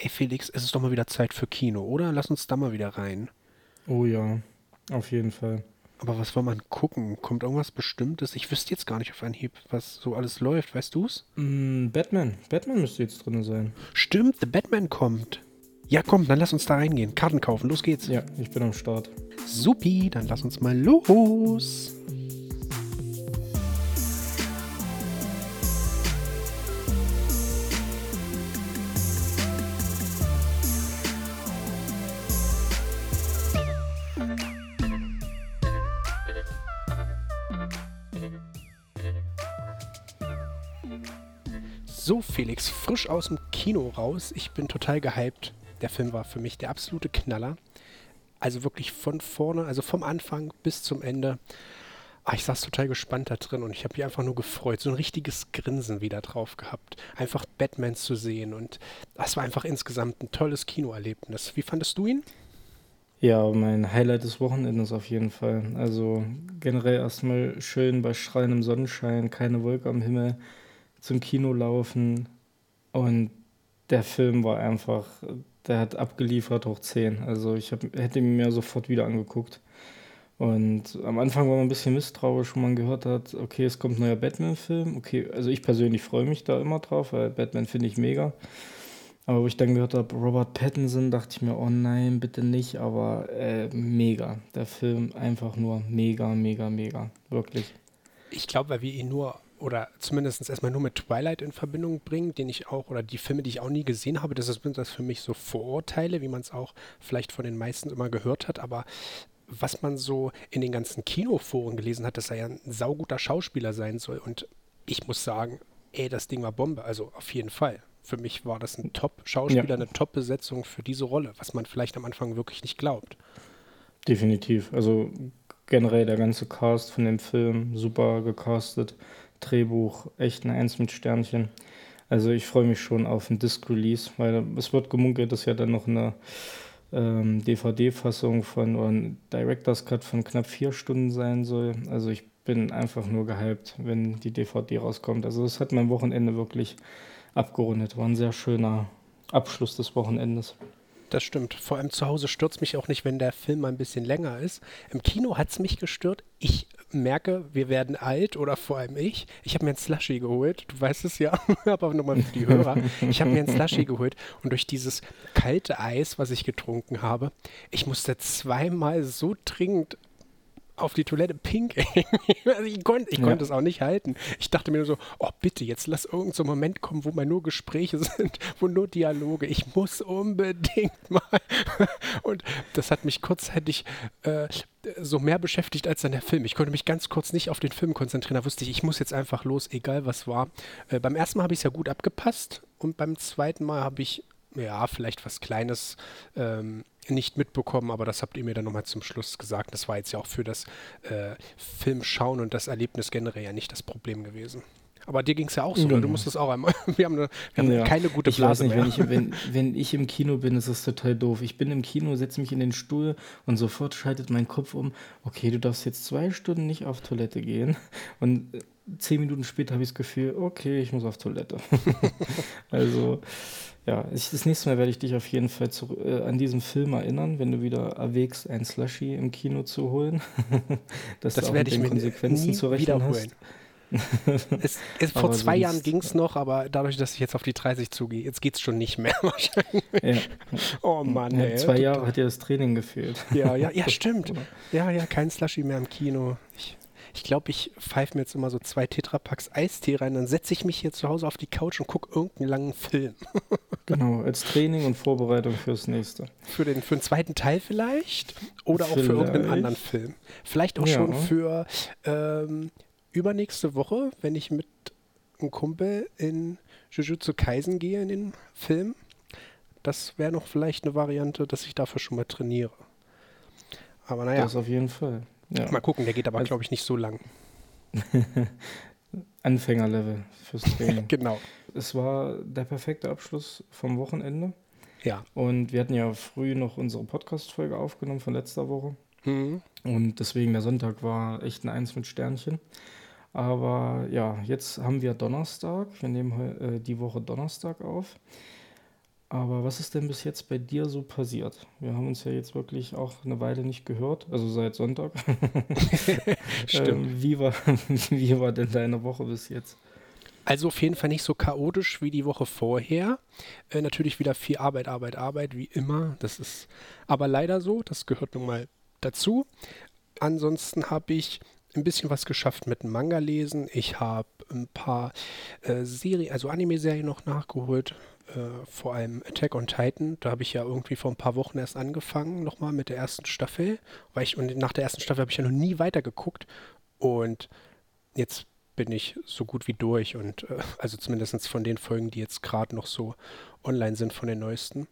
Ey Felix, es ist doch mal wieder Zeit für Kino, oder? Lass uns da mal wieder rein. Oh ja, auf jeden Fall. Aber was soll man gucken? Kommt irgendwas Bestimmtes? Ich wüsste jetzt gar nicht auf Anhieb, was so alles läuft. Weißt du's? Mm, Batman. Batman müsste jetzt drin sein. Stimmt, The Batman kommt. Ja, komm, dann lass uns da reingehen. Karten kaufen, los geht's. Ja, ich bin am Start. Supi, dann lass uns mal los. Felix, frisch aus dem Kino raus. Ich bin total gehypt. Der Film war für mich der absolute Knaller. Also wirklich von vorne, also vom Anfang bis zum Ende. Ah, ich saß total gespannt da drin und ich habe mich einfach nur gefreut. So ein richtiges Grinsen wieder drauf gehabt. Einfach Batman zu sehen und das war einfach insgesamt ein tolles Kinoerlebnis. Wie fandest du ihn? Ja, mein Highlight des Wochenendes auf jeden Fall. Also generell erstmal schön bei strahlendem Sonnenschein, keine Wolke am Himmel, zum Kino laufen und der Film war einfach, der hat abgeliefert hoch 10. Also ich hab, hätte ihn mir sofort wieder angeguckt. Und am Anfang war man ein bisschen misstrauisch, wo man gehört hat, okay, es kommt ein neuer Batman-Film. Okay, also ich persönlich freue mich da immer drauf, weil Batman finde ich mega. Aber wo ich dann gehört habe, Robert Pattinson, dachte ich mir, oh nein, bitte nicht. Aber äh, mega. Der Film einfach nur mega, mega, mega. Wirklich. Ich glaube, weil wir ihn nur oder zumindest erstmal nur mit Twilight in Verbindung bringen, den ich auch, oder die Filme, die ich auch nie gesehen habe, das sind das für mich so Vorurteile, wie man es auch vielleicht von den meisten immer gehört hat, aber was man so in den ganzen Kinoforen gelesen hat, dass er ja ein sauguter Schauspieler sein soll und ich muss sagen, ey, das Ding war Bombe, also auf jeden Fall. Für mich war das ein Top-Schauspieler, ja. eine Top-Besetzung für diese Rolle, was man vielleicht am Anfang wirklich nicht glaubt. Definitiv. Also generell der ganze Cast von dem Film super gecastet. Drehbuch echt ein Eins mit Sternchen. Also ich freue mich schon auf ein Disc-Release, weil es wird gemunkelt, dass ja dann noch eine ähm, DVD-Fassung von oder ein Director's Cut von knapp vier Stunden sein soll. Also ich bin einfach nur gehypt, wenn die DVD rauskommt. Also das hat mein Wochenende wirklich abgerundet. War ein sehr schöner Abschluss des Wochenendes. Das stimmt. Vor allem zu Hause stört mich auch nicht, wenn der Film ein bisschen länger ist. Im Kino hat es mich gestört. Ich merke, wir werden alt oder vor allem ich. Ich habe mir ein Slushy geholt. Du weißt es ja, aber nochmal für die Hörer. Ich habe mir ein Slushy geholt und durch dieses kalte Eis, was ich getrunken habe, ich musste zweimal so dringend auf die Toilette pink. also ich konnte ich ja. konnt es auch nicht halten. Ich dachte mir nur so, oh bitte, jetzt lass irgendein so Moment kommen, wo mal nur Gespräche sind, wo nur Dialoge. Ich muss unbedingt mal. Und das hat mich kurzzeitig äh, so mehr beschäftigt als dann der Film. Ich konnte mich ganz kurz nicht auf den Film konzentrieren. Da wusste ich, ich muss jetzt einfach los, egal was war. Äh, beim ersten Mal habe ich es ja gut abgepasst und beim zweiten Mal habe ich ja, vielleicht was Kleines ähm, nicht mitbekommen, aber das habt ihr mir dann nochmal zum Schluss gesagt. Das war jetzt ja auch für das äh, Filmschauen und das Erlebnis generell ja nicht das Problem gewesen. Aber dir ging es ja auch so, genau. du musstest auch einmal. Wir haben, eine, wir haben ja. keine gute Blase ich weiß nicht, mehr. Wenn ich, wenn, wenn ich im Kino bin, ist das total doof. Ich bin im Kino, setze mich in den Stuhl und sofort schaltet mein Kopf um. Okay, du darfst jetzt zwei Stunden nicht auf Toilette gehen. Und äh, zehn Minuten später habe ich das Gefühl, okay, ich muss auf Toilette. also ja, ich, das nächste Mal werde ich dich auf jeden Fall zu, äh, an diesen Film erinnern, wenn du wieder erwägst, ein Slushy im Kino zu holen. dass das werde ich mit Konsequenzen zu rechnen wiederholen. hast. es, es, vor zwei sonst, Jahren ging es noch, aber dadurch, dass ich jetzt auf die 30 zugehe, jetzt geht es schon nicht mehr wahrscheinlich. Ja. Oh Mann, ja, ey, Zwei Jahre hat dir das Training gefehlt. Ja, ja, ja, stimmt. Ja, ja, kein Slushy mehr im Kino. Ich ich glaube, ich pfeife mir jetzt immer so zwei Tetrapacks Eistee rein, dann setze ich mich hier zu Hause auf die Couch und gucke irgendeinen langen Film. genau, als Training und Vorbereitung fürs nächste. Für den, für den zweiten Teil vielleicht oder vielleicht. auch für irgendeinen anderen Film. Vielleicht auch ja. schon für ähm, übernächste Woche, wenn ich mit einem Kumpel in Jujutsu Kaisen gehe in den Film. Das wäre noch vielleicht eine Variante, dass ich dafür schon mal trainiere. Aber naja. Das auf jeden Fall. Ja. Mal gucken, der geht aber, also, glaube ich, nicht so lang. Anfängerlevel fürs Training. genau. Es war der perfekte Abschluss vom Wochenende. Ja. Und wir hatten ja früh noch unsere Podcast-Folge aufgenommen von letzter Woche. Mhm. Und deswegen der Sonntag war echt ein Eins mit Sternchen. Aber ja, jetzt haben wir Donnerstag. Wir nehmen äh, die Woche Donnerstag auf. Aber was ist denn bis jetzt bei dir so passiert? Wir haben uns ja jetzt wirklich auch eine Weile nicht gehört, also seit Sonntag. Stimmt. Ähm, wie war, wie war denn deine Woche bis jetzt? Also auf jeden Fall nicht so chaotisch wie die Woche vorher. Äh, natürlich wieder viel Arbeit, Arbeit, Arbeit, wie immer. Das ist aber leider so. Das gehört nun mal dazu. Ansonsten habe ich ein bisschen was geschafft mit dem Manga lesen. Ich habe ein paar äh, Serien, also Anime-Serien noch nachgeholt. Äh, vor allem Attack on Titan. Da habe ich ja irgendwie vor ein paar Wochen erst angefangen, nochmal mit der ersten Staffel. Weil ich, und nach der ersten Staffel habe ich ja noch nie weitergeguckt. Und jetzt bin ich so gut wie durch und äh, also zumindest von den Folgen, die jetzt gerade noch so online sind von den neuesten.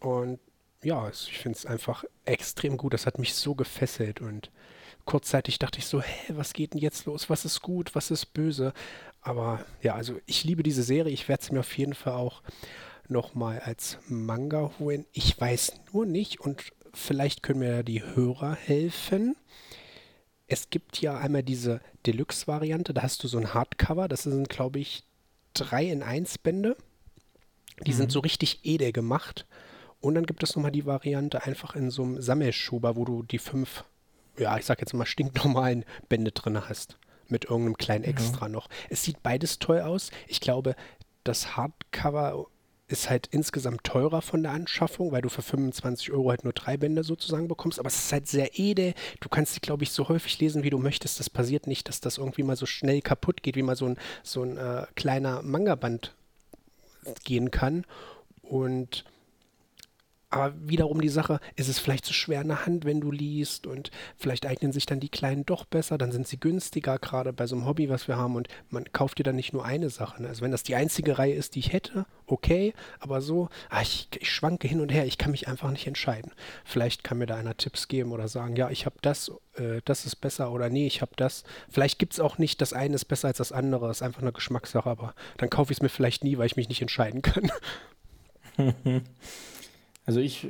Und ja, ich finde es einfach extrem gut. Das hat mich so gefesselt und kurzzeitig dachte ich so, hä, was geht denn jetzt los? Was ist gut? Was ist böse? Aber ja, also ich liebe diese Serie. Ich werde sie mir auf jeden Fall auch nochmal als Manga holen. Ich weiß nur nicht und vielleicht können mir die Hörer helfen es gibt ja einmal diese Deluxe-Variante, da hast du so ein Hardcover, das sind, glaube ich, drei in eins Bände. Die mhm. sind so richtig edel gemacht. Und dann gibt es nochmal die Variante einfach in so einem Sammelschuber, wo du die fünf, ja, ich sag jetzt mal stinknormalen Bände drin hast. Mit irgendeinem kleinen Extra ja. noch. Es sieht beides toll aus. Ich glaube, das Hardcover ist halt insgesamt teurer von der Anschaffung, weil du für 25 Euro halt nur drei Bände sozusagen bekommst. Aber es ist halt sehr edel. Du kannst sie, glaube ich, so häufig lesen, wie du möchtest. Das passiert nicht, dass das irgendwie mal so schnell kaputt geht, wie mal so ein, so ein äh, kleiner Manga-Band gehen kann. Und aber wiederum die Sache, ist es vielleicht zu schwer in der Hand, wenn du liest und vielleicht eignen sich dann die Kleinen doch besser, dann sind sie günstiger, gerade bei so einem Hobby, was wir haben und man kauft dir dann nicht nur eine Sache. Ne? Also wenn das die einzige Reihe ist, die ich hätte, okay, aber so, ah, ich, ich, schwanke hin und her, ich kann mich einfach nicht entscheiden. Vielleicht kann mir da einer Tipps geben oder sagen, ja, ich habe das, äh, das ist besser oder nee, ich habe das. Vielleicht gibt es auch nicht, das eine ist besser als das andere, ist einfach eine Geschmackssache, aber dann kaufe ich es mir vielleicht nie, weil ich mich nicht entscheiden kann. Also ich,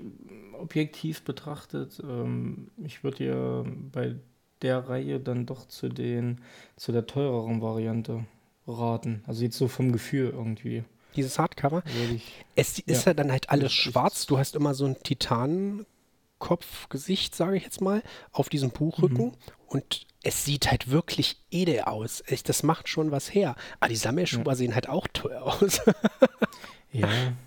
objektiv betrachtet, ähm, ich würde ja bei der Reihe dann doch zu den, zu der teureren Variante raten. Also jetzt so vom Gefühl irgendwie. Dieses Hardcover. Ich, es ist ja, ja dann halt alles schwarz. Du hast immer so ein Titanenkopfgesicht, sage ich jetzt mal, auf diesem Buchrücken. Mhm. Und es sieht halt wirklich edel aus. Echt, das macht schon was her. Aber die Sammelschuber ja. sehen halt auch teuer aus. ja,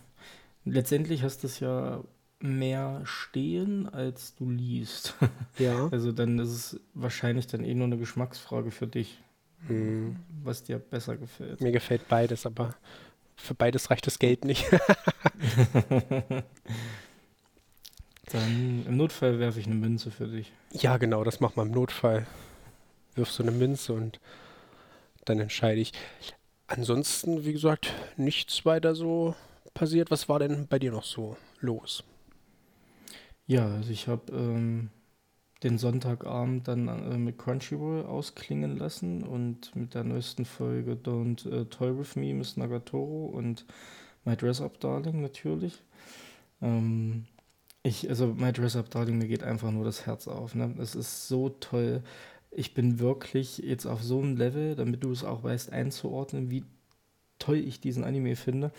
letztendlich hast du es ja mehr stehen, als du liest. Ja. Also dann ist es wahrscheinlich dann eh nur eine Geschmacksfrage für dich, hm. was dir besser gefällt. Mir gefällt beides, aber für beides reicht das Geld nicht. dann im Notfall werfe ich eine Münze für dich. Ja, genau, das macht man im Notfall. Wirfst du eine Münze und dann entscheide ich. Ansonsten, wie gesagt, nichts weiter so passiert. Was war denn bei dir noch so los? Ja, also ich habe ähm, den Sonntagabend dann äh, mit Crunchyroll ausklingen lassen und mit der neuesten Folge Don't äh, Toy With Me, Miss Nagatoro und My Dress Up Darling natürlich. Ähm, ich, also My Dress Up Darling, mir geht einfach nur das Herz auf. Ne? Es ist so toll. Ich bin wirklich jetzt auf so einem Level, damit du es auch weißt, einzuordnen, wie toll ich diesen Anime finde.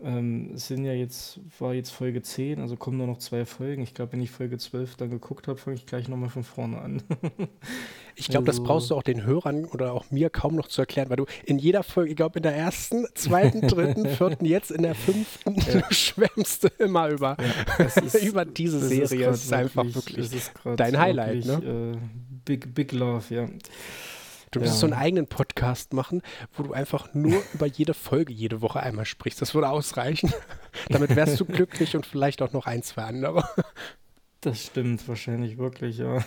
Ähm, es sind ja jetzt, war jetzt Folge 10, also kommen nur noch zwei Folgen. Ich glaube, wenn ich Folge 12 dann geguckt habe, fange ich gleich nochmal von vorne an. ich glaube, also, das brauchst du auch den Hörern oder auch mir kaum noch zu erklären, weil du in jeder Folge, ich glaube, in der ersten, zweiten, dritten, vierten, jetzt in der fünften, ja. du schwärmst du immer über, ja, ist, über diese Serie. Das ist, einfach wirklich, wirklich dein Highlight. Wirklich, ne? Äh, big, big Love, ja. Du müsstest ja. so einen eigenen Podcast machen, wo du einfach nur über jede Folge jede Woche einmal sprichst. Das würde ausreichen. Damit wärst du glücklich und vielleicht auch noch ein, zwei andere. Das stimmt wahrscheinlich wirklich, ja.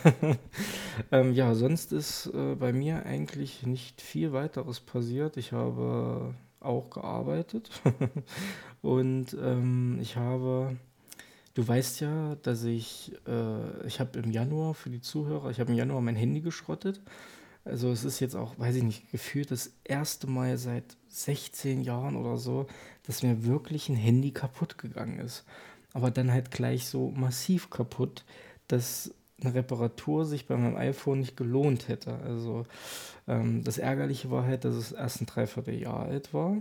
ähm, ja, sonst ist äh, bei mir eigentlich nicht viel weiteres passiert. Ich habe auch gearbeitet und ähm, ich habe, du weißt ja, dass ich, äh, ich habe im Januar für die Zuhörer, ich habe im Januar mein Handy geschrottet also es ist jetzt auch, weiß ich nicht, gefühlt das erste Mal seit 16 Jahren oder so, dass mir wirklich ein Handy kaputt gegangen ist. Aber dann halt gleich so massiv kaputt, dass eine Reparatur sich bei meinem iPhone nicht gelohnt hätte. Also ähm, das Ärgerliche war halt, dass es erst ein Dreivierteljahr alt war.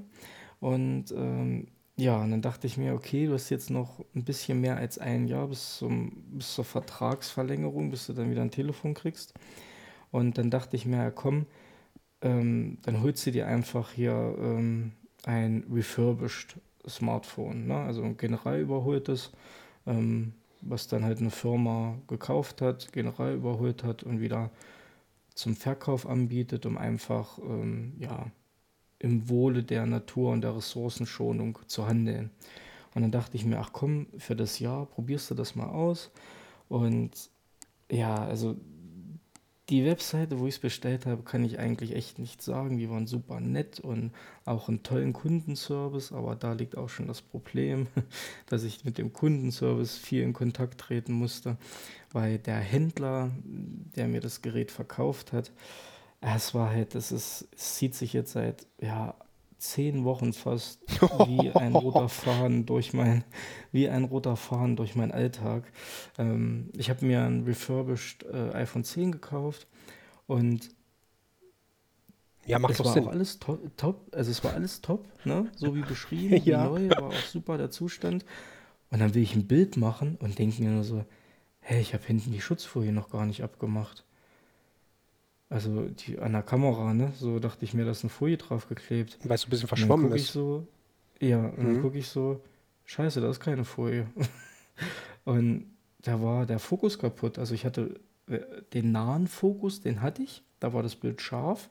Und ähm, ja, und dann dachte ich mir, okay, du hast jetzt noch ein bisschen mehr als ein Jahr bis, zum, bis zur Vertragsverlängerung, bis du dann wieder ein Telefon kriegst. Und dann dachte ich mir, ja, komm, ähm, dann holst du dir einfach hier ähm, ein refurbished Smartphone, ne? also ein general überholtes, ähm, was dann halt eine Firma gekauft hat, general überholt hat und wieder zum Verkauf anbietet, um einfach ähm, ja, im Wohle der Natur und der Ressourcenschonung zu handeln. Und dann dachte ich mir, ach komm, für das Jahr probierst du das mal aus. Und ja, also die Webseite, wo ich es bestellt habe, kann ich eigentlich echt nicht sagen. Die waren super nett und auch einen tollen Kundenservice, aber da liegt auch schon das Problem, dass ich mit dem Kundenservice viel in Kontakt treten musste, weil der Händler, der mir das Gerät verkauft hat, es war halt, das ist, es zieht sich jetzt seit ja, zehn Wochen fast wie ein roter Faden durch mein, wie ein roter Faden durch meinen Alltag. Ähm, ich habe mir ein refurbished äh, iPhone 10 gekauft und ja, macht es doch war Sinn. auch alles to top, also es war alles top, ne? so wie beschrieben, Ja. wie neu, war auch super der Zustand. Und dann will ich ein Bild machen und denke mir nur so, hey, ich habe hinten die Schutzfolie noch gar nicht abgemacht. Also die an der Kamera, ne? So dachte ich mir, da ist eine Folie draufgeklebt. Weil es ein bisschen Und dann verschwommen gucke ich ist. so, ja, und dann Mhm. gucke ich so, scheiße, da ist keine Folie. und da war der Fokus kaputt. Also ich hatte äh, den nahen Fokus, den hatte ich, da war das Bild scharf,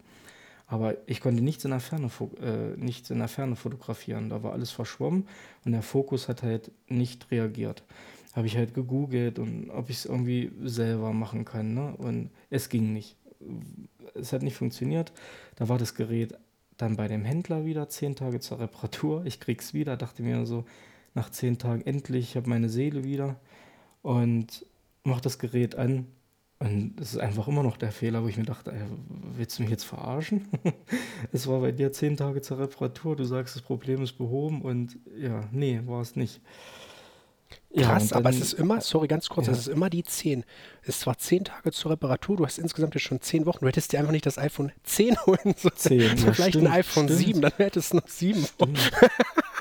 aber ich konnte nichts in der Ferne, äh, nichts in der Ferne fotografieren. Da war alles verschwommen und der Fokus hat halt nicht reagiert. Habe ich halt gegoogelt und ob ich es irgendwie selber machen kann, ne? Und es ging nicht. Es hat nicht funktioniert. Da war das Gerät dann bei dem Händler wieder zehn Tage zur Reparatur. Ich krieg's wieder, dachte mir so, nach zehn Tagen endlich, ich habe meine Seele wieder und mach das Gerät an. Und es ist einfach immer noch der Fehler, wo ich mir dachte, ey, willst du mich jetzt verarschen? es war bei dir zehn Tage zur Reparatur, du sagst, das Problem ist behoben und ja, nee, war es nicht. Ja, Krass, und aber es ist immer, sorry, ganz kurz, Ja. es ist immer die 10. Es ist zwar 10 Tage zur Reparatur, du hast insgesamt jetzt schon 10 Wochen, du hättest dir einfach nicht das iPhone 10 holen sollen. 10, ja, Vielleicht stimmt, ein iPhone stimmt. 7, dann hättest du noch 7 Wochen. Stimmt.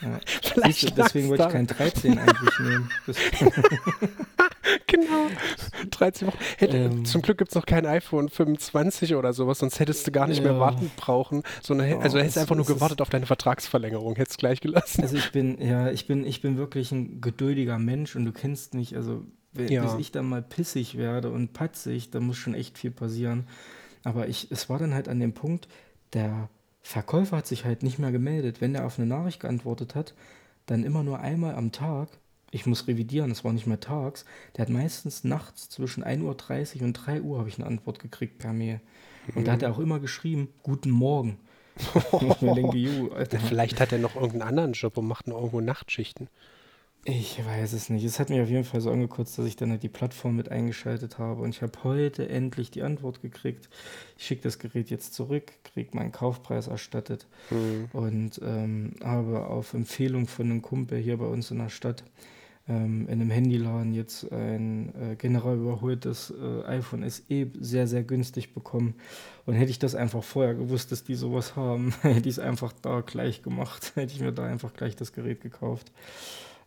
Ja. Vielleicht Siehst du, deswegen wollte ich kein 13 eigentlich nehmen. Genau. 13 Wochen. Hätte, Ähm. zum Glück gibt es noch kein iPhone 25 oder sowas, sonst hättest du gar nicht mehr Ja. warten brauchen, sondern hä- Oh, also hättest es- einfach nur gewartet auf deine Vertragsverlängerung, hättest gleich gelassen. also ich bin, ja, ich bin, ich bin wirklich ein geduldiger Mensch und du kennst mich, also wenn, Ja. bis ich dann mal pissig werde und patzig, da muss schon echt viel passieren. Aber ich, es war dann halt an dem Punkt, der Verkäufer hat sich halt nicht mehr gemeldet. Wenn er auf eine Nachricht geantwortet hat, dann immer nur einmal am Tag. Ich muss revidieren, es war nicht mehr tags. Der hat meistens nachts zwischen 1.30 Uhr und 3 Uhr habe ich eine Antwort gekriegt per Mail. Und da hat er auch immer geschrieben, guten Morgen. Denke. Vielleicht hat er noch irgendeinen anderen Job und macht noch irgendwo Nachtschichten. Ich weiß es nicht. Es hat mich auf jeden Fall so angekotzt, dass ich dann halt die Plattform mit eingeschaltet habe. Und ich habe heute endlich die Antwort gekriegt. Ich schicke das Gerät jetzt zurück, kriege meinen Kaufpreis erstattet und ähm, habe auf Empfehlung von einem Kumpel hier bei uns in der Stadt ähm, in einem Handyladen jetzt ein äh, general überholtes äh, iPhone SE sehr, sehr günstig bekommen. Und hätte ich das einfach vorher gewusst, dass die sowas haben, hätte ich es einfach da gleich gemacht. Hätte ich mir da einfach gleich das Gerät gekauft.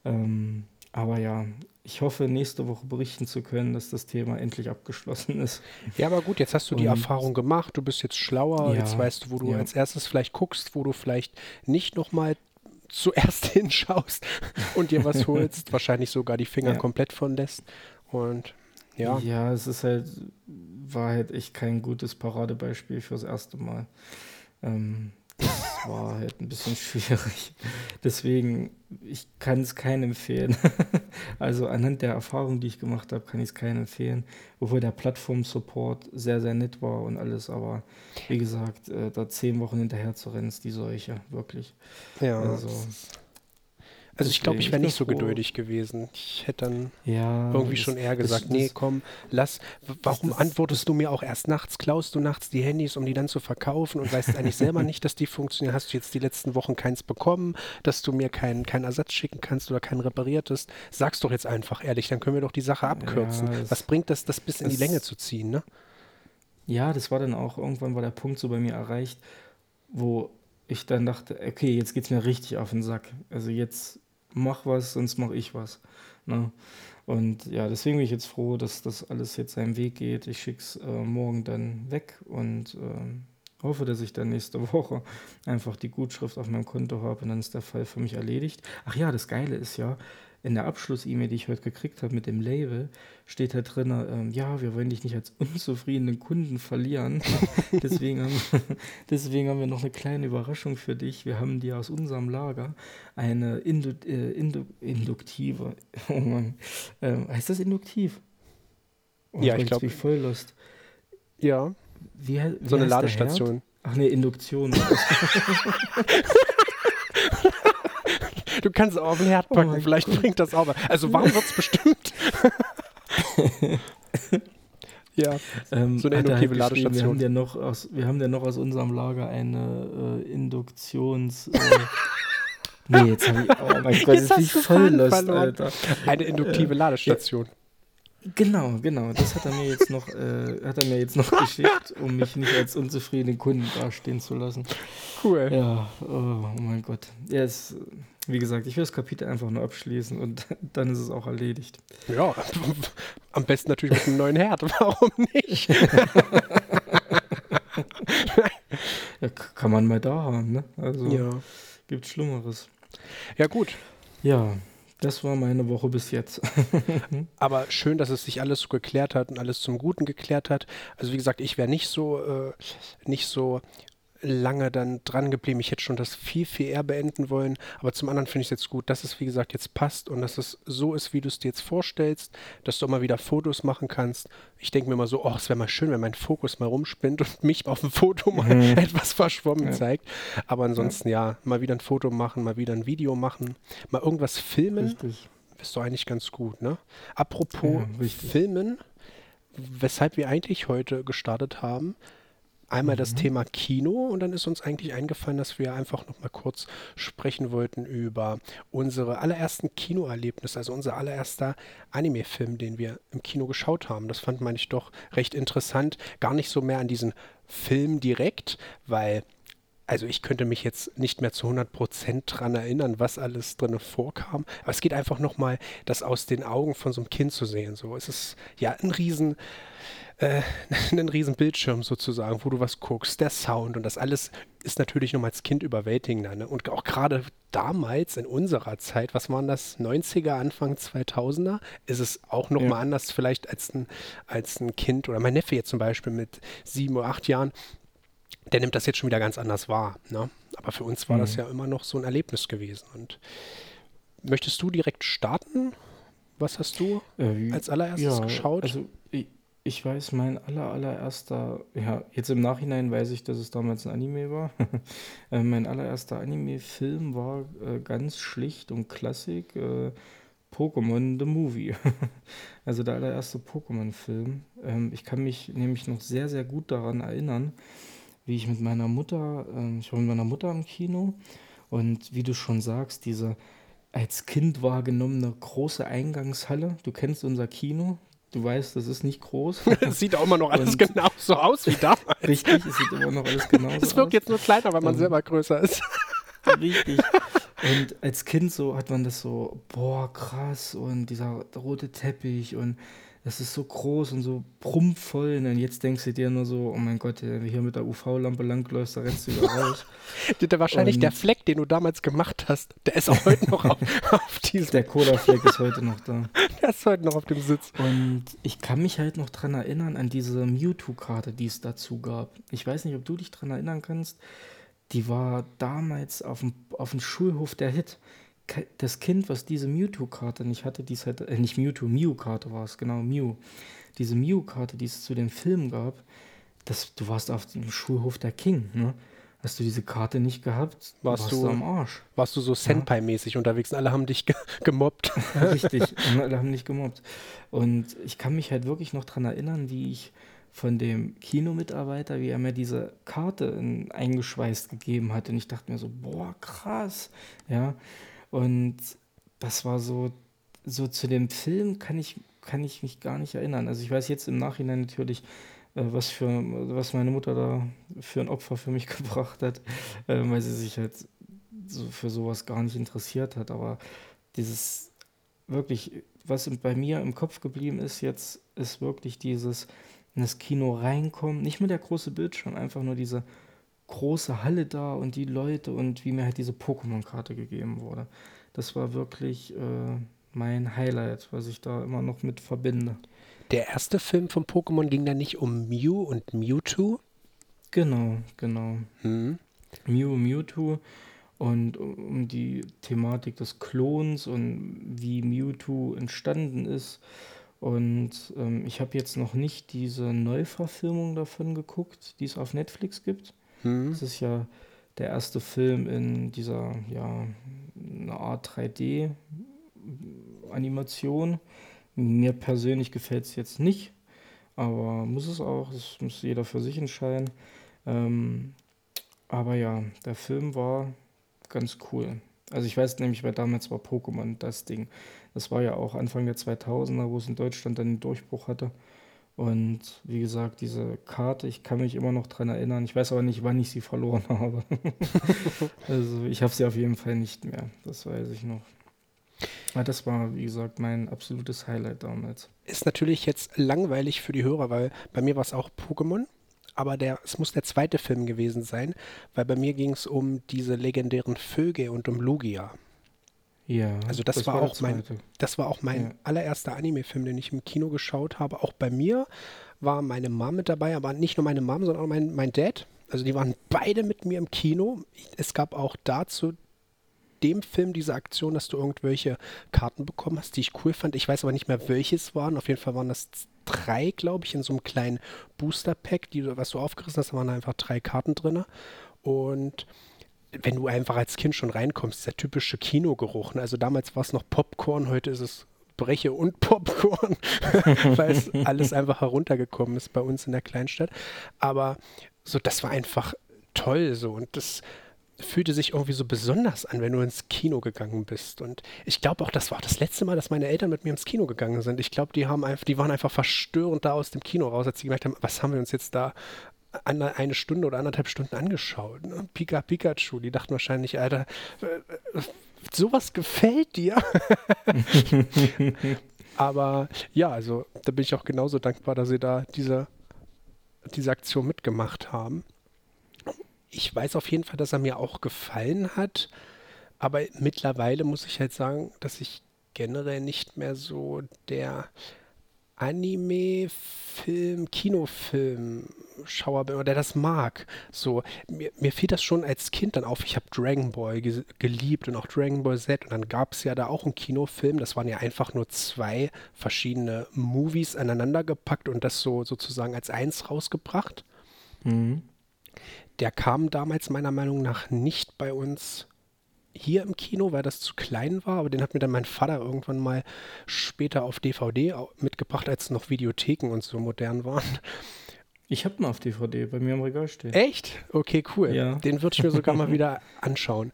Ähm, aber ja, ich hoffe, nächste Woche berichten zu können, dass das Thema endlich abgeschlossen ist. Ja, aber gut, jetzt hast du die Und- Erfahrung gemacht, du bist jetzt schlauer, Ja, jetzt weißt du, wo du ja. als erstes vielleicht guckst, wo du vielleicht nicht nochmal zuerst hinschaust und dir was holst, wahrscheinlich sogar die Finger Ja. komplett von lässt. Und ja, ja, es ist halt, war halt echt kein gutes Paradebeispiel fürs erste Mal. Ähm, war halt ein bisschen schwierig. Deswegen, ich kann es keinem empfehlen. also anhand der Erfahrung, die ich gemacht habe, kann ich es keinem empfehlen. Obwohl der Plattform-Support sehr, sehr nett war und alles. Aber wie gesagt, äh, da zehn Wochen hinterher zu rennen, ist die Seuche, wirklich. ja. Also, Also ich glaube, ich wäre nicht so geduldig gewesen. Ich hätte dann ja. irgendwie schon eher gesagt, nee, komm, lass. Warum antwortest du mir auch erst nachts? Klaust du nachts die Handys, um die dann zu verkaufen und weißt eigentlich selber nicht, dass die funktionieren? Hast du jetzt die letzten Wochen keins bekommen, dass du mir keinen keinen Ersatz schicken kannst oder keinen repariertest? Sag's doch jetzt einfach ehrlich, dann können wir doch die Sache abkürzen. es- Was bringt das, das bis in die Länge zu ziehen, ne? Ja, das war dann auch, irgendwann war der Punkt so bei mir erreicht, wo ich dann dachte, okay, jetzt geht es mir richtig auf den Sack. Also jetzt mach was, sonst mache ich was. Ne? Und ja, deswegen bin ich jetzt froh, dass das alles jetzt seinen Weg geht. Ich schicke es äh, morgen dann weg und äh, hoffe, dass ich dann nächste Woche einfach die Gutschrift auf meinem Konto habe und dann ist der Fall für mich erledigt. Ach ja, das Geile ist ja, in der Abschluss-E-Mail, die ich heute gekriegt habe mit dem Label, steht da drin, ähm, ja, wir wollen dich nicht als unzufriedenen Kunden verlieren. deswegen, haben, deswegen haben wir noch eine kleine Überraschung für dich. Wir haben dir aus unserem Lager eine Indu äh, Indu induktive, oh Mann, äh, heißt das induktiv? Oh, ja, ich glaube. voll lost. Ja. Wie, wie so eine Ladestation. Ach nee, Induktion. Du kannst es auch auf den Herd packen, oh vielleicht Gott. bringt das auch was. Also warm wird es bestimmt. ja, ähm, so eine induktive Ladestation. Wir haben, ja noch aus, wir haben ja noch aus unserem Lager eine äh, Induktions... Äh, nee, jetzt habe ich... Oh mein Gott, jetzt, jetzt bin ich voll lost, Alter. Eine induktive äh, Ladestation. Ja. Genau, genau. Das hat er mir jetzt noch, äh, hat er mir jetzt noch geschickt, um mich nicht als unzufriedenen Kunden dastehen zu lassen. Cool. Ja, oh, oh mein Gott. Ja, es, wie gesagt, ich will das Kapitel einfach nur abschließen und dann ist es auch erledigt. Ja, am besten natürlich mit einem neuen Herd. Warum nicht? ja, kann man mal da haben, ne? Also ja. gibt Schlimmeres. Ja, gut. Ja, das war meine Woche bis jetzt. Aber schön, dass es sich alles so geklärt hat und alles zum Guten geklärt hat. Also wie gesagt, ich wäre nicht so, äh, nicht so lange dann dran geblieben. Ich hätte schon das viel, viel eher beenden wollen. Aber zum anderen finde ich es jetzt gut, dass es, wie gesagt, jetzt passt und dass es so ist, wie du es dir jetzt vorstellst, dass du auch mal wieder Fotos machen kannst. Ich denke mir immer so, oh, es wäre mal schön, wenn mein Fokus mal rumspinnt und mich auf dem Foto mal mhm. etwas verschwommen ja. zeigt. Aber ansonsten, ja. ja. mal wieder ein Foto machen, mal wieder ein Video machen, mal irgendwas filmen. Richtig. Ist doch eigentlich ganz gut, ne? Apropos ja, Filmen, weshalb wir eigentlich heute gestartet haben, einmal mhm. das Thema Kino und dann ist uns eigentlich eingefallen, dass wir einfach noch mal kurz sprechen wollten über unsere allerersten Kinoerlebnisse, also unser allererster Anime-Film, den wir im Kino geschaut haben. Das fand man ich doch recht interessant. Gar nicht so mehr an diesen Film direkt, weil also ich könnte mich jetzt nicht mehr zu 100 Prozent dran erinnern, was alles drin vorkam. Aber es geht einfach nochmal, das aus den Augen von so einem Kind zu sehen. So, es ist ja ein riesen, äh, einen riesen Bildschirm sozusagen, wo du was guckst, der Sound und das alles ist natürlich noch als Kind überwältigender. Ne? Und auch gerade damals in unserer Zeit, was waren das, 90er, Anfang 2000er, ist es auch nochmal ja. anders vielleicht als ein, als ein Kind oder mein Neffe jetzt zum Beispiel mit sieben oder acht Jahren, der nimmt das jetzt schon wieder ganz anders wahr. Ne? Aber für uns war mhm. das ja immer noch so ein Erlebnis gewesen. Und möchtest du direkt starten? Was hast du äh, als allererstes ja, geschaut? Also ich weiß, mein aller, allererster, ja, jetzt im Nachhinein weiß ich, dass es damals ein Anime war. äh, mein allererster Anime-Film war äh, ganz schlicht und klassik äh, Pokémon The Movie. also der allererste Pokémon-Film. Ähm, ich kann mich nämlich noch sehr, sehr gut daran erinnern, wie ich mit meiner Mutter, ähm, ich war mit meiner Mutter im Kino und wie du schon sagst, diese als Kind wahrgenommene große Eingangshalle. Du kennst unser Kino, Du weißt, das ist nicht groß. Es sieht auch immer noch alles genauso aus wie damals. Richtig, es sieht immer noch alles genauso aus. Es wirkt aus. jetzt nur kleiner, weil man um, selber größer ist. Richtig. Und als Kind so hat man das so, boah, krass, und dieser rote Teppich und das ist so groß und so prumpfvoll. Und jetzt denkst du dir nur so, oh mein Gott, wenn du hier mit der UV-Lampe langläufst, da rennst du wieder raus. der, wahrscheinlich und der Fleck, den du damals gemacht hast, der ist auch heute noch auf, auf diesem. Der Cola-Fleck ist heute noch da. Der ist heute noch auf dem Sitz. Und ich kann mich halt noch dran erinnern, an diese Mewtwo-Karte, die es dazu gab. Ich weiß nicht, ob du dich dran erinnern kannst. Die war damals auf dem, auf dem Schulhof der Hit das Kind, was diese Mewtwo-Karte nicht hatte, die es halt, äh, nicht Mewtwo, Mew-Karte war es, genau, Mew. Diese Mew-Karte, die es zu dem Film gab, das, du warst auf dem Schulhof der King, ne? Hast du diese Karte nicht gehabt, warst, warst du, du, am Arsch. Warst du so Senpai-mäßig ja. unterwegs und alle haben dich ge gemobbt. Richtig, alle haben dich gemobbt. Und ich kann mich halt wirklich noch daran erinnern, wie ich von dem Kinomitarbeiter, wie er mir diese Karte in, eingeschweißt gegeben hat. Und ich dachte mir so, boah, krass. Ja, und das war so, so zu dem Film kann ich, kann ich mich gar nicht erinnern. Also ich weiß jetzt im Nachhinein natürlich, was, für, was meine Mutter da für ein Opfer für mich gebracht hat, äh, weil sie sich halt so für sowas gar nicht interessiert hat. Aber dieses wirklich, was bei mir im Kopf geblieben ist jetzt, ist wirklich dieses in das Kino reinkommen, nicht nur der große Bildschirm, einfach nur diese große Halle da und die Leute und wie mir halt diese Pokémon-Karte gegeben wurde. Das war wirklich äh, mein Highlight, was ich da immer noch mit verbinde. Der erste Film von Pokémon ging da nicht um Mew und Mewtwo? Genau, genau. Hm. Mew und Mewtwo und um die Thematik des Klons und wie Mewtwo entstanden ist. Und ähm, ich habe jetzt noch nicht diese Neuverfilmung davon geguckt, die es auf Netflix gibt. Hm. Das ist ja der erste Film in dieser, ja, eine Art 3D-Animation. Mir persönlich gefällt es jetzt nicht, aber muss es auch, das muss jeder für sich entscheiden. Ähm, aber ja, der Film war ganz cool. Also ich weiß nämlich, weil damals war Pokémon das Ding. Das war ja auch Anfang der 2000er, wo es in Deutschland dann den Durchbruch hatte. Und wie gesagt, diese Karte, ich kann mich immer noch dran erinnern. Ich weiß aber nicht, wann ich sie verloren habe. also ich habe sie auf jeden Fall nicht mehr. Das weiß ich noch. Aber das war, wie gesagt, mein absolutes Highlight damals. Ist natürlich jetzt langweilig für die Hörer, weil bei mir war es auch Pokémon aber der, es muss der zweite Film gewesen sein, weil bei mir ging es um diese legendären Vögel und um Lugia. Ja, also das, das war, war, auch mein, das war auch mein ja. allererster Anime-Film, den ich im Kino geschaut habe. Auch bei mir war meine Mom mit dabei, aber nicht nur meine Mom, sondern auch mein, mein Dad. Also die waren beide mit mir im Kino. Es gab auch dazu dem Film diese Aktion, dass du irgendwelche Karten bekommen hast, die ich cool fand. Ich weiß aber nicht mehr, welches waren. Auf jeden Fall waren das drei, glaube ich, in so einem kleinen Booster-Pack, was du aufgerissen hast, da waren einfach drei Karten drin. Und wenn du einfach als Kind schon reinkommst, der typische Kinogeruch. Ne? Also damals war es noch Popcorn, heute ist es Breche und Popcorn, weil es alles einfach heruntergekommen ist bei uns in der Kleinstadt. Aber so, das war einfach toll so und das fühlte sich irgendwie so besonders an, wenn du ins Kino gegangen bist. Und ich glaube auch, das war das letzte Mal, dass meine Eltern mit mir ins Kino gegangen sind. Ich glaube, die haben einfach, die waren einfach verstörend da aus dem Kino raus, als sie gemerkt haben, was haben wir uns jetzt da eine Stunde oder anderthalb Stunden angeschaut. Ne? Pika Pikachu, die dachten wahrscheinlich, Alter, äh, äh, sowas gefällt dir. Aber ja, also da bin ich auch genauso dankbar, dass sie da diese, diese Aktion mitgemacht haben ich weiß auf jeden Fall, dass er mir auch gefallen hat. Aber mittlerweile muss ich halt sagen, dass ich generell nicht mehr so der Anime-Film, Kinofilm-Schauer bin oder der das mag. So, mir, mir fiel das schon als Kind dann auf. Ich habe Dragon Ball ge geliebt und auch Dragon Ball Z. Und dann gab es ja da auch einen Kinofilm. Das waren ja einfach nur zwei verschiedene Movies aneinander gepackt und das so sozusagen als eins rausgebracht. Mhm. Der kam damals meiner Meinung nach nicht bei uns hier im Kino, weil das zu klein war, aber den hat mir dann mein Vater irgendwann mal später auf DVD mitgebracht, als noch Videotheken und so modern waren. Ich habe ihn auf DVD bei mir im Regal stehen. Echt? Okay, cool. Ja. Den würde ich mir sogar mal wieder anschauen.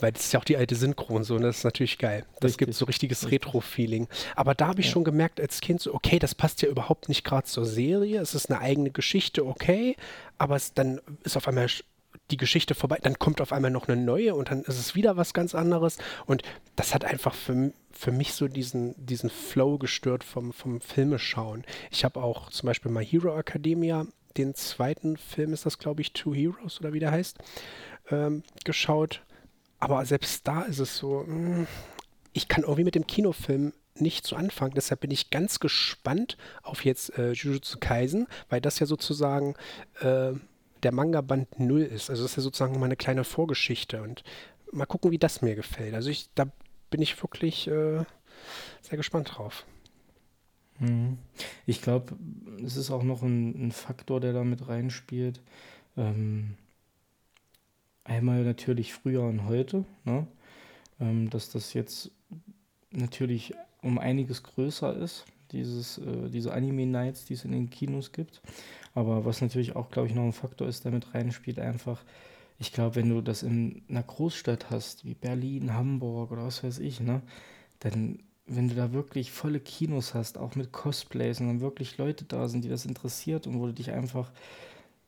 Weil das ist ja auch die alte Synchron so und das ist natürlich geil. Das Richtig. gibt so richtiges Retro-Feeling. Aber da habe ich ja. schon gemerkt als Kind so, okay, das passt ja überhaupt nicht gerade zur Serie. Es ist eine eigene Geschichte, okay, aber es, dann ist auf einmal die Geschichte vorbei, dann kommt auf einmal noch eine neue und dann ist es wieder was ganz anderes. Und das hat einfach für, für mich so diesen, diesen Flow gestört vom, vom Filmeschauen. Ich habe auch zum Beispiel My Hero Academia, den zweiten Film ist das, glaube ich, Two Heroes oder wie der heißt, ähm, geschaut. Aber selbst da ist es so, hm, ich kann irgendwie mit dem Kinofilm nicht so anfangen. Deshalb bin ich ganz gespannt auf jetzt äh, Jujutsu Kaisen, weil das ja sozusagen äh, der Manga-Band 0 ist. Also das ist ja sozusagen meine kleine Vorgeschichte und mal gucken, wie das mir gefällt. Also ich, da bin ich wirklich äh, sehr gespannt drauf. Mhm. Ich glaube, es ist auch noch ein, ein, Faktor, der da mit reinspielt. Ähm, einmal natürlich früher und heute, ne? ähm, dass das jetzt natürlich um einiges größer ist, dieses, äh, diese Anime-Nights, die es in den Kinos gibt. Aber was natürlich auch, glaube ich, noch ein Faktor ist, der mit reinspielt, einfach, ich glaube, wenn du das in einer Großstadt hast, wie Berlin, Hamburg oder was weiß ich, ne, dann wenn du da wirklich volle Kinos hast, auch mit Cosplays und dann wirklich Leute da sind, die das interessiert und wo du dich einfach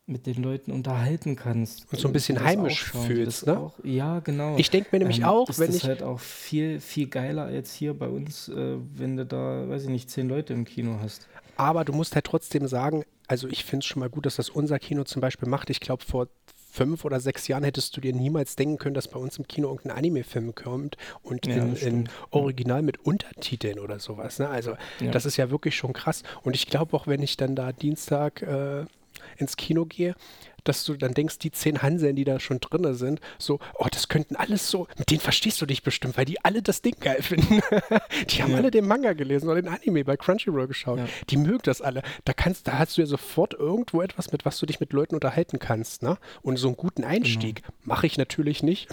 mit den Leuten unterhalten kannst. Und so ein bisschen heimisch fühlst, ne? Auch, ja, genau. Ich denke mir nämlich ähm, auch, wenn ist ich. halt auch viel, viel geiler als hier bei uns, äh, wenn du da, weiß ich nicht, zehn Leute im Kino hast. Aber du musst halt trotzdem sagen, also ich finde es schon mal gut, dass das unser Kino zum Beispiel macht. Ich glaube, vor fünf oder sechs Jahren hättest du dir niemals denken können, dass bei uns im Kino irgendein Anime-Film kommt und ja, in, in, Original mit Untertiteln oder sowas. Ne? Also ja. das ist ja wirklich schon krass. Und ich glaube auch, wenn ich dann da Dienstag äh, ins Kino gehe, dass du dann denkst, die zehn Hanseln, die da schon drin sind, so, oh, das könnten alles so, mit denen verstehst du dich bestimmt, weil die alle das Ding geil finden. die haben ja. alle den Manga gelesen oder den Anime bei Crunchyroll geschaut. Ja. Die mögen das alle. Da kannst, da hast du ja sofort irgendwo etwas, mit was du dich mit Leuten unterhalten kannst, ne? Und so einen guten Einstieg genau. mache ich natürlich nicht.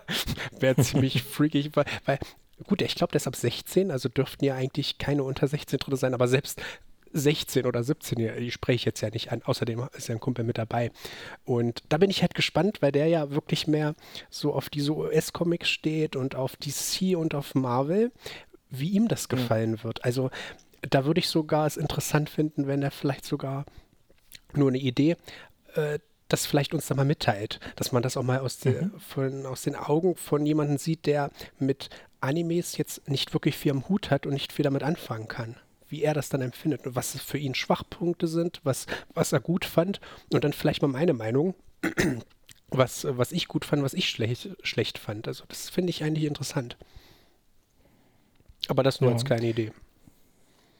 Wäre ziemlich freakig, weil, weil Gut, ich glaube, der ist ab 16, also dürften ja eigentlich keine unter 16 drin sein, aber selbst 16 oder 17, die spreche ich jetzt ja nicht an. Außerdem ist ja ein Kumpel mit dabei. Und da bin ich halt gespannt, weil der ja wirklich mehr so auf diese US-Comics steht und auf DC und auf Marvel, wie ihm das gefallen mhm. wird. Also da würde ich sogar es interessant finden, wenn er vielleicht sogar nur eine Idee äh, das vielleicht uns da mal mitteilt, dass man das auch mal aus, mhm. de, von, aus den Augen von jemandem sieht, der mit Animes jetzt nicht wirklich viel am Hut hat und nicht viel damit anfangen kann wie er das dann empfindet und was für ihn Schwachpunkte sind, was, was er gut fand und dann vielleicht mal meine Meinung, was, was ich gut fand, was ich schlecht, schlecht fand. Also das finde ich eigentlich interessant. Aber das nur ja. als kleine Idee.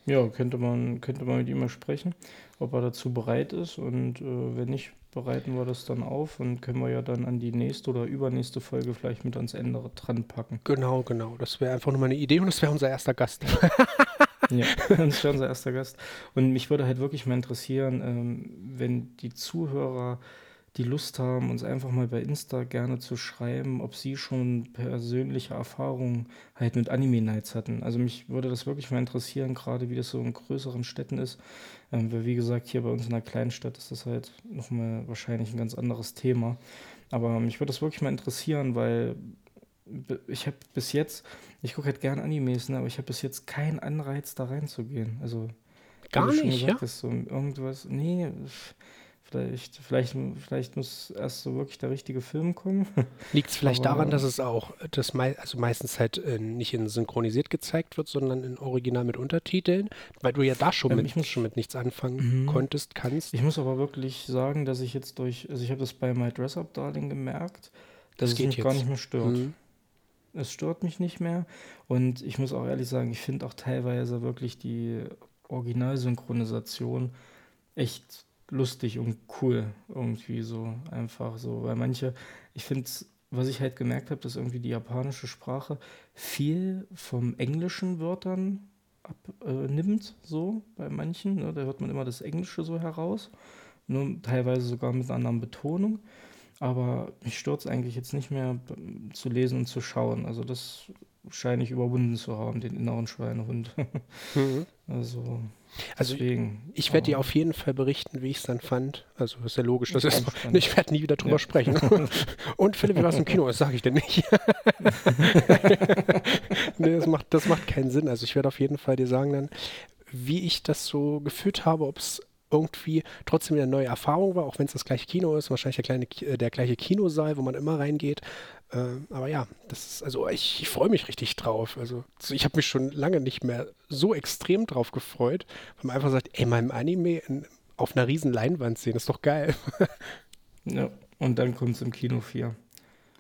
Ja, könnte man, könnte man mit ihm mal sprechen, ob er dazu bereit ist. Und äh, wenn nicht, bereiten wir das dann auf und können wir ja dann an die nächste oder übernächste Folge vielleicht mit ans Ende dran packen. Genau, genau. Das wäre einfach nur mal eine Idee und das wäre unser erster Gast. Ja, das wäre unser erster Gast. Und mich würde halt wirklich mal interessieren, ähm, wenn die Zuhörer die Lust haben, uns einfach mal bei Insta gerne zu schreiben, ob sie schon persönliche Erfahrungen halt mit Anime-Nights hatten. Also mich würde das wirklich mal interessieren, gerade wie das so in größeren Städten ist. Ähm, weil wie gesagt, hier bei uns in einer kleinen Stadt ist das halt nochmal wahrscheinlich ein ganz anderes Thema. Aber mich würde das wirklich mal interessieren, weil ich habe bis jetzt, ich gucke halt gern Animes, ne, aber ich habe bis jetzt keinen Anreiz, da reinzugehen. Also, gar nicht, gesagt, ja? so irgendwas, nee, vielleicht, vielleicht, vielleicht muss erst so wirklich der richtige Film kommen. Liegt es vielleicht aber, daran, dass es auch, das mei also meistens halt äh, nicht in synchronisiert gezeigt wird, sondern in Original mit Untertiteln, weil du ja da schon, ähm, mit, muss, schon mit nichts anfangen mhm. konntest, kannst. Ich muss aber wirklich sagen, dass ich jetzt durch, also ich habe das bei My Dress Up Darling gemerkt, dass das es mich jetzt. gar nicht mehr stört. Mhm. Es stört mich nicht mehr. Und ich muss auch ehrlich sagen, ich finde auch teilweise wirklich die Originalsynchronisation echt lustig und cool. Irgendwie so einfach so. Weil manche, ich finde was ich halt gemerkt habe, dass irgendwie die japanische Sprache viel vom englischen Wörtern abnimmt, äh, so bei manchen. Ne? Da hört man immer das Englische so heraus. Nur teilweise sogar mit einer anderen Betonung. Aber mich stört es eigentlich jetzt nicht mehr zu lesen und zu schauen. Also das scheine ich überwunden zu haben, den inneren Schweinehund. Mhm. Also, also deswegen, ich werde dir auf jeden Fall berichten, wie ich es dann fand. Also ist ja logisch, das ist, ich werde nie wieder drüber ja. sprechen. und Philipp, wie war es im Kino? Das sage ich dir nicht. nee, das macht, das macht keinen Sinn. Also ich werde auf jeden Fall dir sagen dann, wie ich das so gefühlt habe, ob es irgendwie trotzdem eine neue Erfahrung war, auch wenn es das gleiche Kino ist, wahrscheinlich der, kleine, äh, der gleiche Kinosaal, wo man immer reingeht. Äh, aber ja, das ist, also ich, ich freue mich richtig drauf. Also ich habe mich schon lange nicht mehr so extrem drauf gefreut, weil man einfach sagt, ey, mal im Anime in, auf einer riesen Leinwand sehen, ist doch geil. ja, und dann kommt es im Kino 4.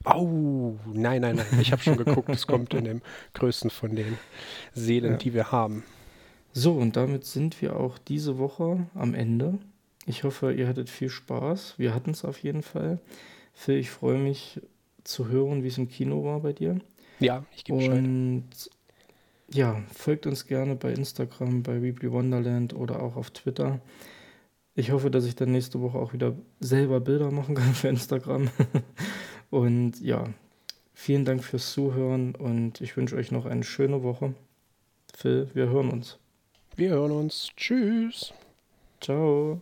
Oh, nein, nein, nein. Ich habe schon geguckt, es kommt in dem größten von den Seelen, ja. die wir haben. So, und damit sind wir auch diese Woche am Ende. Ich hoffe, ihr hattet viel Spaß. Wir hatten es auf jeden Fall. Phil, ich freue mich zu hören, wie es im Kino war bei dir. Ja, ich gebe Bescheid. Und ja, folgt uns gerne bei Instagram, bei Weebly Wonderland oder auch auf Twitter. Ich hoffe, dass ich dann nächste Woche auch wieder selber Bilder machen kann für Instagram. und ja, vielen Dank fürs Zuhören und ich wünsche euch noch eine schöne Woche. Phil, wir hören uns. Wir hören uns. Tschüss. Ciao.